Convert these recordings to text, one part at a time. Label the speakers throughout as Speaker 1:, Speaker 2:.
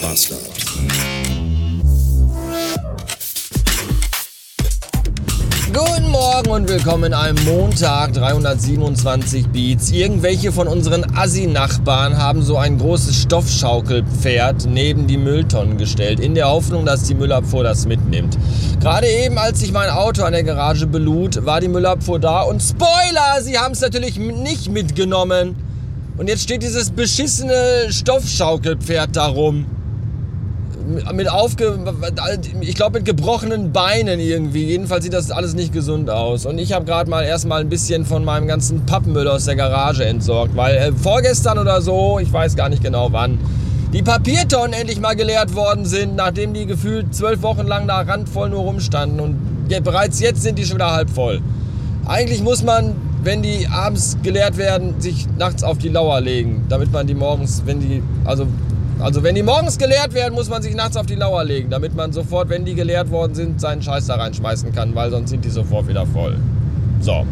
Speaker 1: Bastard.
Speaker 2: Guten Morgen und willkommen in einem Montag 327 Beats. Irgendwelche von unseren Assi-Nachbarn haben so ein großes Stoffschaukelpferd neben die Mülltonnen gestellt, in der Hoffnung, dass die Müllabfuhr das mitnimmt. Gerade eben, als ich mein Auto an der Garage belud, war die Müllabfuhr da und Spoiler, sie haben es natürlich nicht mitgenommen. Und jetzt steht dieses beschissene Stoffschaukelpferd da rum mit aufge... Ich glaube mit gebrochenen Beinen irgendwie. Jedenfalls sieht das alles nicht gesund aus. Und ich habe gerade mal erstmal ein bisschen von meinem ganzen Pappenmüll aus der Garage entsorgt. Weil äh, vorgestern oder so, ich weiß gar nicht genau wann, die Papiertonnen endlich mal geleert worden sind, nachdem die gefühlt zwölf Wochen lang da randvoll nur rumstanden. Und ja, bereits jetzt sind die schon wieder halb voll. Eigentlich muss man, wenn die abends geleert werden, sich nachts auf die Lauer legen, damit man die morgens, wenn die, also also wenn die morgens geleert werden, muss man sich nachts auf die Lauer legen, damit man sofort, wenn die geleert worden sind, seinen Scheiß da reinschmeißen kann, weil sonst sind die sofort wieder voll. So.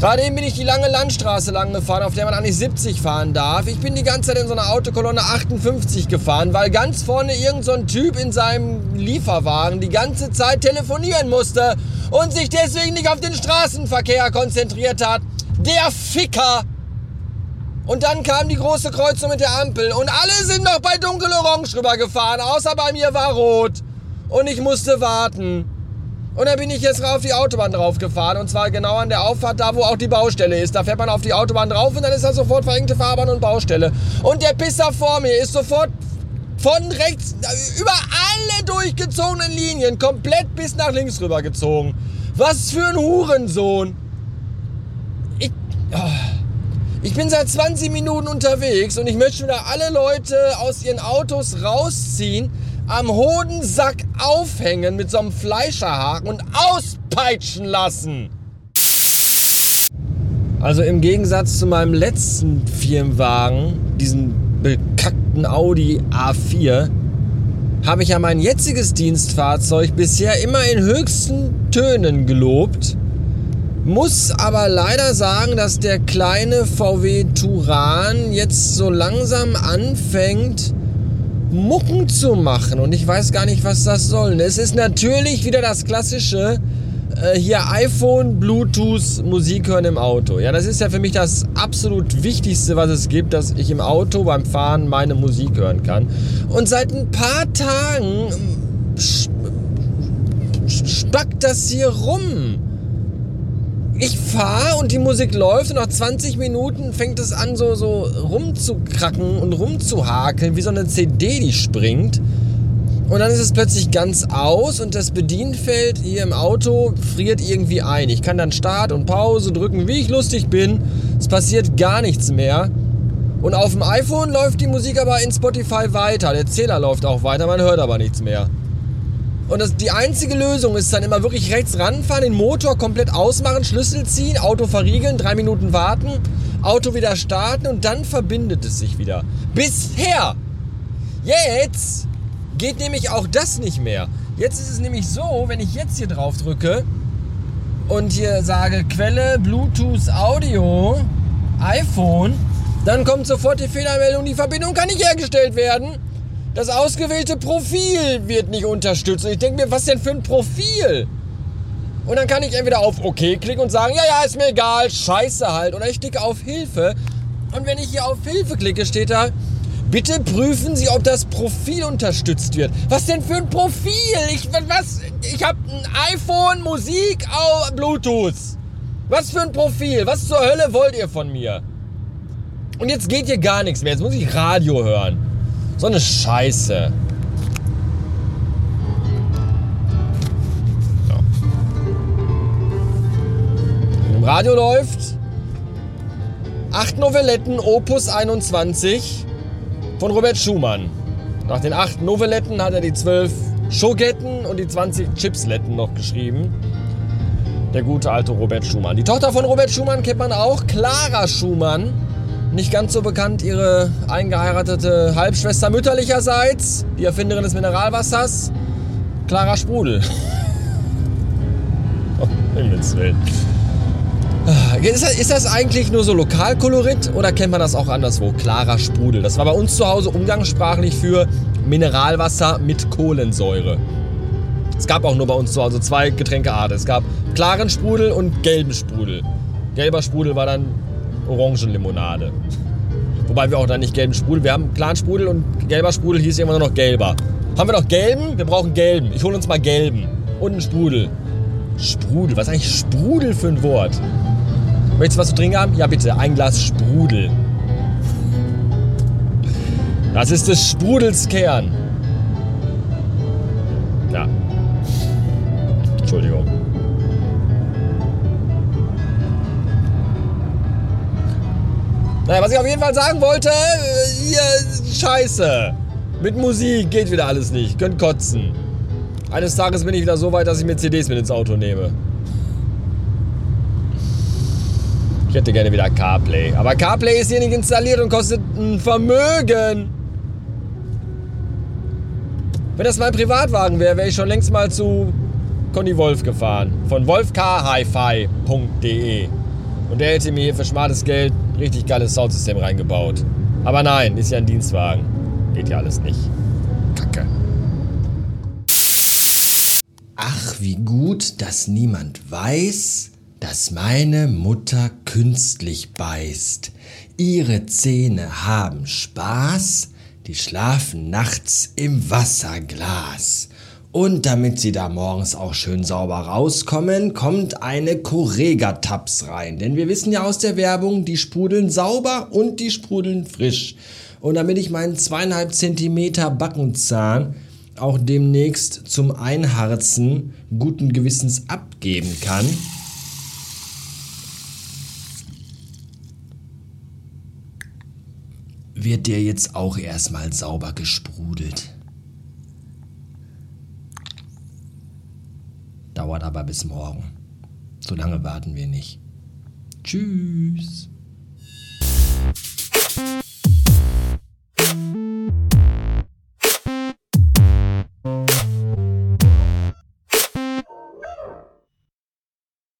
Speaker 2: Gerade eben bin ich die lange Landstraße lang gefahren, auf der man eigentlich 70 fahren darf. Ich bin die ganze Zeit in so einer Autokolonne 58 gefahren, weil ganz vorne irgend so ein Typ in seinem Lieferwagen die ganze Zeit telefonieren musste und sich deswegen nicht auf den Straßenverkehr konzentriert hat. Der Ficker! Und dann kam die große Kreuzung mit der Ampel und alle sind noch bei dunkel-orange rübergefahren, außer bei mir war rot. Und ich musste warten. Und dann bin ich jetzt auf die Autobahn drauf gefahren und zwar genau an der Auffahrt da, wo auch die Baustelle ist. Da fährt man auf die Autobahn drauf und dann ist da sofort verengte Fahrbahn und Baustelle. Und der Pisser vor mir ist sofort von rechts über alle durchgezogenen Linien komplett bis nach links rübergezogen. Was für ein Hurensohn. Ich... Oh. Ich bin seit 20 Minuten unterwegs und ich möchte wieder alle Leute aus ihren Autos rausziehen, am Hodensack aufhängen mit so einem Fleischerhaken und auspeitschen lassen. Also im Gegensatz zu meinem letzten Firmenwagen, diesen bekackten Audi A4, habe ich ja mein jetziges Dienstfahrzeug bisher immer in höchsten Tönen gelobt muss aber leider sagen, dass der kleine VW Turan jetzt so langsam anfängt, Mucken zu machen. Und ich weiß gar nicht, was das soll. Es ist natürlich wieder das klassische äh, hier iPhone, Bluetooth, Musik hören im Auto. Ja, das ist ja für mich das absolut Wichtigste, was es gibt, dass ich im Auto beim Fahren meine Musik hören kann. Und seit ein paar Tagen spackt das hier rum ich fahre und die Musik läuft und nach 20 Minuten fängt es an so, so rumzukracken und rumzuhakeln, wie so eine CD, die springt. Und dann ist es plötzlich ganz aus und das Bedienfeld hier im Auto friert irgendwie ein. Ich kann dann Start und Pause drücken, wie ich lustig bin. Es passiert gar nichts mehr. Und auf dem iPhone läuft die Musik aber in Spotify weiter. Der Zähler läuft auch weiter, man hört aber nichts mehr. Und das, die einzige Lösung ist dann immer wirklich rechts ranfahren, den Motor komplett ausmachen, Schlüssel ziehen, Auto verriegeln, drei Minuten warten, Auto wieder starten und dann verbindet es sich wieder. Bisher! Jetzt geht nämlich auch das nicht mehr. Jetzt ist es nämlich so, wenn ich jetzt hier drauf drücke und hier sage Quelle Bluetooth Audio iPhone, dann kommt sofort die Fehlermeldung, die Verbindung kann nicht hergestellt werden. Das ausgewählte Profil wird nicht unterstützt. Und ich denke mir, was denn für ein Profil? Und dann kann ich entweder auf OK klicken und sagen, ja, ja, ist mir egal, scheiße halt. Oder ich klicke auf Hilfe. Und wenn ich hier auf Hilfe klicke, steht da, bitte prüfen Sie, ob das Profil unterstützt wird. Was denn für ein Profil? Ich, ich habe ein iPhone, Musik, oh, Bluetooth. Was für ein Profil? Was zur Hölle wollt ihr von mir? Und jetzt geht hier gar nichts mehr. Jetzt muss ich Radio hören. So eine Scheiße. Ja. Im Radio läuft acht Novelletten Opus 21 von Robert Schumann. Nach den acht Novelletten hat er die zwölf Schogetten und die 20 Chipsletten noch geschrieben. Der gute alte Robert Schumann. Die Tochter von Robert Schumann kennt man auch, Clara Schumann nicht ganz so bekannt ihre eingeheiratete Halbschwester mütterlicherseits, die Erfinderin des Mineralwassers, Clara Sprudel. oh, Himmels Willen. Ist das, ist das, eigentlich nur so Lokalkolorit oder kennt man das auch anderswo? Clara Sprudel. Das war bei uns zu Hause umgangssprachlich für Mineralwasser mit Kohlensäure. Es gab auch nur bei uns zu Hause zwei Getränkearten. Es gab klaren Sprudel und gelben Sprudel. Gelber Sprudel war dann Orangenlimonade. Wobei wir auch dann nicht gelben Sprudel. Wir haben klaren Sprudel und gelber Sprudel hieß immer nur noch gelber. Haben wir noch gelben? Wir brauchen gelben. Ich hole uns mal gelben. Und einen Sprudel. Sprudel. Was ist eigentlich Sprudel für ein Wort? Möchtest du was zu trinken haben? Ja, bitte. Ein Glas Sprudel. Das ist des Sprudels Kern. Ja. Entschuldigung. Naja, was ich auf jeden Fall sagen wollte, äh, hier, scheiße. Mit Musik geht wieder alles nicht. Könnt kotzen. Eines Tages bin ich wieder so weit, dass ich mir CDs mit ins Auto nehme. Ich hätte gerne wieder CarPlay. Aber CarPlay ist hier nicht installiert und kostet ein Vermögen. Wenn das mein Privatwagen wäre, wäre ich schon längst mal zu Conny Wolf gefahren. Von wolfcarhifi.de. Und der hätte mir hier für schmales Geld ein richtig geiles Soundsystem reingebaut. Aber nein, ist ja ein Dienstwagen. Geht ja alles nicht. Kacke. Ach, wie gut, dass niemand weiß, dass meine Mutter künstlich beißt. Ihre Zähne haben Spaß, die schlafen nachts im Wasserglas. Und damit sie da morgens auch schön sauber rauskommen, kommt eine Correga-Tabs rein. Denn wir wissen ja aus der Werbung, die sprudeln sauber und die sprudeln frisch. Und damit ich meinen zweieinhalb Zentimeter Backenzahn auch demnächst zum Einharzen guten Gewissens abgeben kann, wird der jetzt auch erstmal sauber gesprudelt. Aber bis morgen. So lange warten wir nicht. Tschüss.